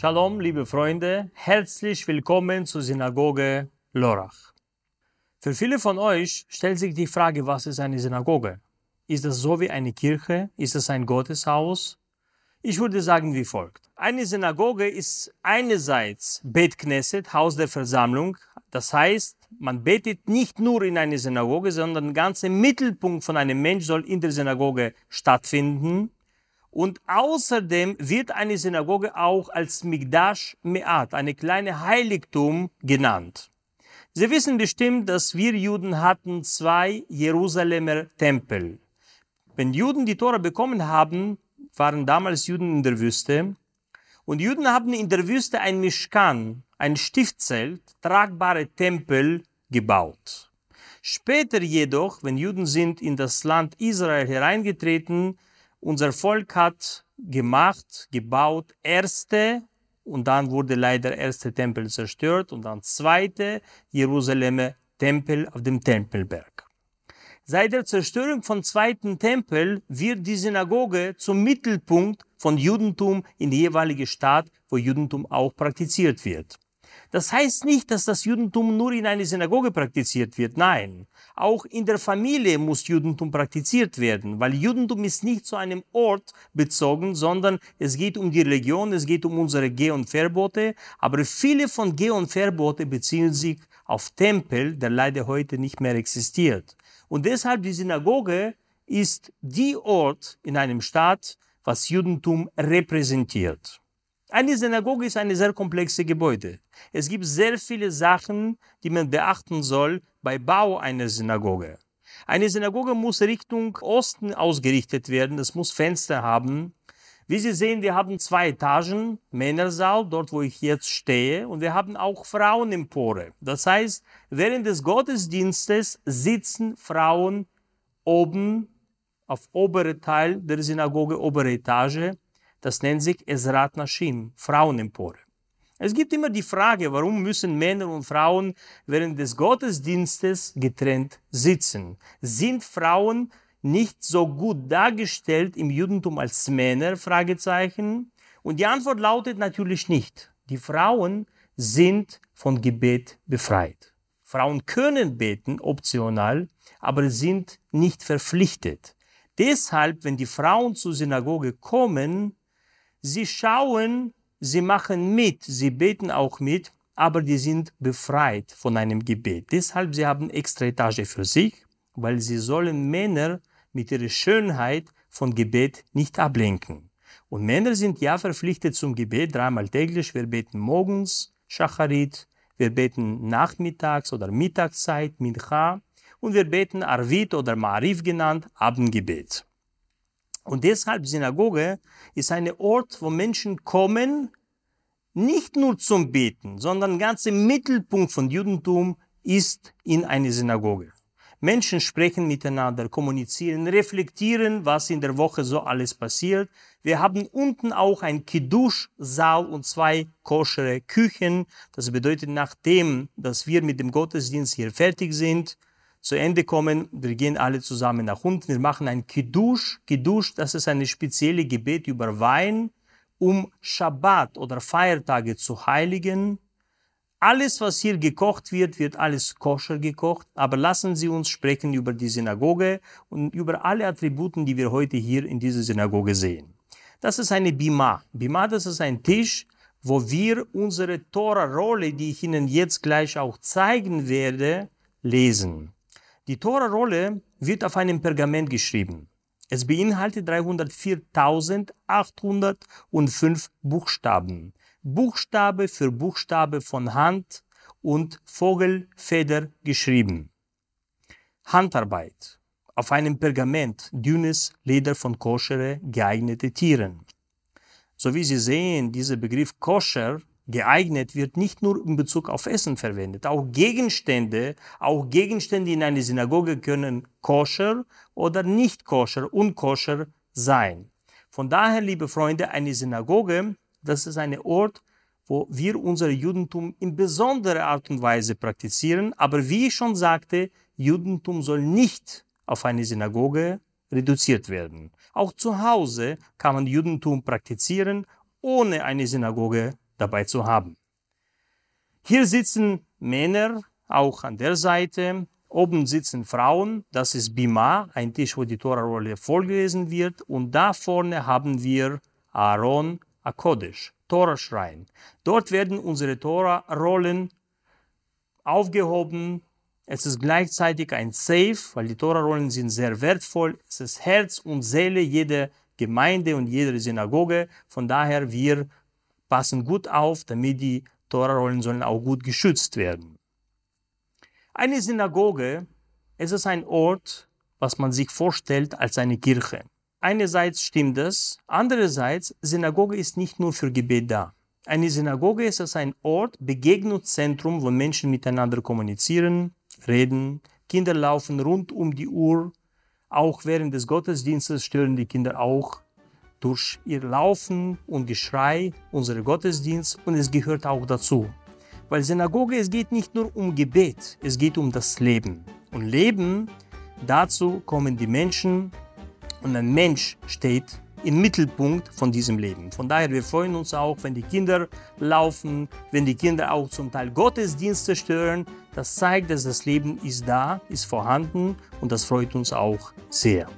Shalom, liebe Freunde, herzlich willkommen zur Synagoge Lorach. Für viele von euch stellt sich die Frage, was ist eine Synagoge? Ist das so wie eine Kirche? Ist das ein Gotteshaus? Ich würde sagen wie folgt. Eine Synagoge ist einerseits Bet Knesset, Haus der Versammlung. Das heißt, man betet nicht nur in eine Synagoge, sondern der ganze Mittelpunkt von einem Mensch soll in der Synagoge stattfinden. Und außerdem wird eine Synagoge auch als Migdash Me'at, eine kleine Heiligtum genannt. Sie wissen bestimmt, dass wir Juden hatten zwei Jerusalemer Tempel. Wenn Juden die Tora bekommen haben, waren damals Juden in der Wüste. Und Juden haben in der Wüste ein Mischkan, ein Stiftzelt, tragbare Tempel gebaut. Später jedoch, wenn Juden sind in das Land Israel hereingetreten, unser Volk hat gemacht, gebaut, erste, und dann wurde leider erste Tempel zerstört und dann zweite Jerusalemer Tempel auf dem Tempelberg. Seit der Zerstörung von zweiten Tempel wird die Synagoge zum Mittelpunkt von Judentum in die jeweilige Stadt, wo Judentum auch praktiziert wird. Das heißt nicht, dass das Judentum nur in einer Synagoge praktiziert wird. Nein, auch in der Familie muss Judentum praktiziert werden, weil Judentum ist nicht zu einem Ort bezogen, sondern es geht um die Religion, es geht um unsere Geh- und Verbote. Aber viele von Geh- und Verbote beziehen sich auf Tempel, der leider heute nicht mehr existiert. Und deshalb die Synagoge ist die Ort in einem Staat, was Judentum repräsentiert. Eine Synagoge ist eine sehr komplexe Gebäude. Es gibt sehr viele Sachen, die man beachten soll bei Bau einer Synagoge. Eine Synagoge muss Richtung Osten ausgerichtet werden. Es muss Fenster haben. Wie Sie sehen, wir haben zwei Etagen, Männersaal, dort wo ich jetzt stehe, und wir haben auch Frauenempore. Das heißt, während des Gottesdienstes sitzen Frauen oben auf obere Teil der Synagoge, obere Etage. Das nennt sich Ezrat Nashim, Frauenempore. Es gibt immer die Frage, warum müssen Männer und Frauen während des Gottesdienstes getrennt sitzen? Sind Frauen nicht so gut dargestellt im Judentum als Männer? Fragezeichen. Und die Antwort lautet natürlich nicht. Die Frauen sind von Gebet befreit. Frauen können beten, optional, aber sind nicht verpflichtet. Deshalb, wenn die Frauen zur Synagoge kommen, sie schauen, sie machen mit, sie beten auch mit, aber die sind befreit von einem Gebet. Deshalb, sie haben extra Etage für sich, weil sie sollen Männer mit ihrer Schönheit von Gebet nicht ablenken. Und Männer sind ja verpflichtet zum Gebet dreimal täglich. Wir beten morgens, Shacharit, wir beten nachmittags oder Mittagszeit, Mincha, und wir beten Arvit oder Marif genannt, Abendgebet. Und deshalb Synagoge ist ein Ort, wo Menschen kommen, nicht nur zum Beten, sondern der ganze Mittelpunkt von Judentum ist in eine Synagoge. Menschen sprechen miteinander, kommunizieren, reflektieren, was in der Woche so alles passiert. Wir haben unten auch ein Kiddush-Saal und zwei koschere Küchen. Das bedeutet, nachdem, dass wir mit dem Gottesdienst hier fertig sind, zu Ende kommen, wir gehen alle zusammen nach unten, wir machen ein Kiddush. Kiddush, das ist eine spezielle Gebet über Wein, um Shabbat oder Feiertage zu heiligen. Alles, was hier gekocht wird, wird alles koscher gekocht. Aber lassen Sie uns sprechen über die Synagoge und über alle Attributen, die wir heute hier in dieser Synagoge sehen. Das ist eine Bima. Bima, das ist ein Tisch, wo wir unsere Tora-Rolle, die ich Ihnen jetzt gleich auch zeigen werde, lesen. Die Tora-Rolle wird auf einem Pergament geschrieben. Es beinhaltet 304.805 Buchstaben. Buchstabe für Buchstabe von Hand und Vogelfeder geschrieben. Handarbeit. Auf einem Pergament, dünnes Leder von koschere, geeignete Tieren. So wie Sie sehen, dieser Begriff koscher geeignet wird nicht nur in Bezug auf Essen verwendet. Auch Gegenstände, auch Gegenstände in einer Synagoge können koscher oder nicht koscher, unkoscher sein. Von daher, liebe Freunde, eine Synagoge, das ist ein Ort, wo wir unser Judentum in besonderer Art und Weise praktizieren. Aber wie ich schon sagte, Judentum soll nicht auf eine Synagoge reduziert werden. Auch zu Hause kann man Judentum praktizieren, ohne eine Synagoge dabei zu haben. Hier sitzen Männer, auch an der Seite. Oben sitzen Frauen, das ist Bima, ein Tisch, wo die Tora-Rolle vorgelesen wird. Und da vorne haben wir Aaron Akodesh, Tora-Schrein. Dort werden unsere Tora-Rollen aufgehoben. Es ist gleichzeitig ein Safe, weil die Tora-Rollen sind sehr wertvoll. Es ist Herz und Seele jeder Gemeinde und jeder Synagoge. Von daher, wir passen gut auf, damit die Tora-Rollen sollen auch gut geschützt werden. Eine Synagoge, es ist ein Ort, was man sich vorstellt als eine Kirche. Einerseits stimmt es, andererseits, Synagoge ist nicht nur für Gebet da. Eine Synagoge ist es ein Ort, Begegnungszentrum, wo Menschen miteinander kommunizieren, reden, Kinder laufen rund um die Uhr. Auch während des Gottesdienstes stören die Kinder auch durch ihr Laufen und Geschrei unsere Gottesdienst und es gehört auch dazu. Weil Synagoge, es geht nicht nur um Gebet, es geht um das Leben. Und Leben, dazu kommen die Menschen und ein Mensch steht im Mittelpunkt von diesem Leben. Von daher, wir freuen uns auch, wenn die Kinder laufen, wenn die Kinder auch zum Teil Gottesdienste stören. Das zeigt, dass das Leben ist da, ist vorhanden und das freut uns auch sehr.